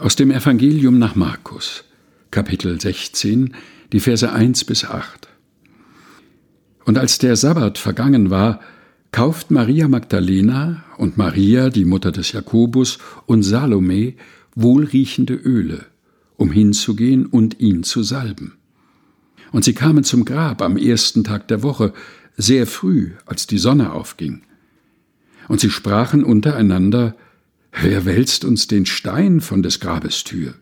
Aus dem Evangelium nach Markus, Kapitel 16, die Verse 1 bis 8. Und als der Sabbat vergangen war, kauft Maria Magdalena und Maria, die Mutter des Jakobus, und Salome wohlriechende Öle, um hinzugehen und ihn zu salben. Und sie kamen zum Grab am ersten Tag der Woche, sehr früh, als die Sonne aufging. Und sie sprachen untereinander, Wer wälzt uns den Stein von des Grabes Tür?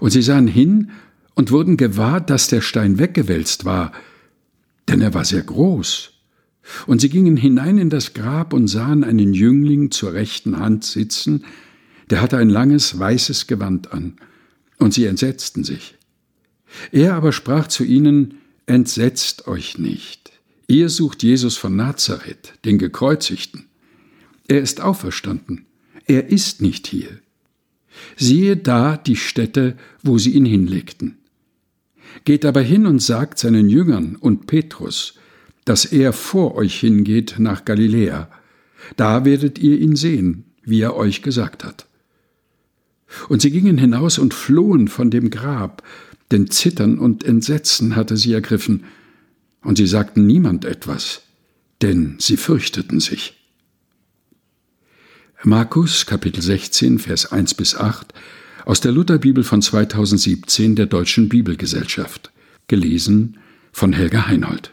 Und sie sahen hin und wurden gewahr, dass der Stein weggewälzt war, denn er war sehr groß. Und sie gingen hinein in das Grab und sahen einen Jüngling zur rechten Hand sitzen, der hatte ein langes weißes Gewand an, und sie entsetzten sich. Er aber sprach zu ihnen, Entsetzt euch nicht, ihr sucht Jesus von Nazareth, den Gekreuzigten. Er ist auferstanden, er ist nicht hier. Siehe da die Stätte, wo sie ihn hinlegten. Geht aber hin und sagt seinen Jüngern und Petrus, dass er vor euch hingeht nach Galiläa. Da werdet ihr ihn sehen, wie er euch gesagt hat. Und sie gingen hinaus und flohen von dem Grab, denn Zittern und Entsetzen hatte sie ergriffen, und sie sagten niemand etwas, denn sie fürchteten sich. Markus Kapitel 16 Vers 1 bis 8 aus der Lutherbibel von 2017 der Deutschen Bibelgesellschaft gelesen von Helga Heinold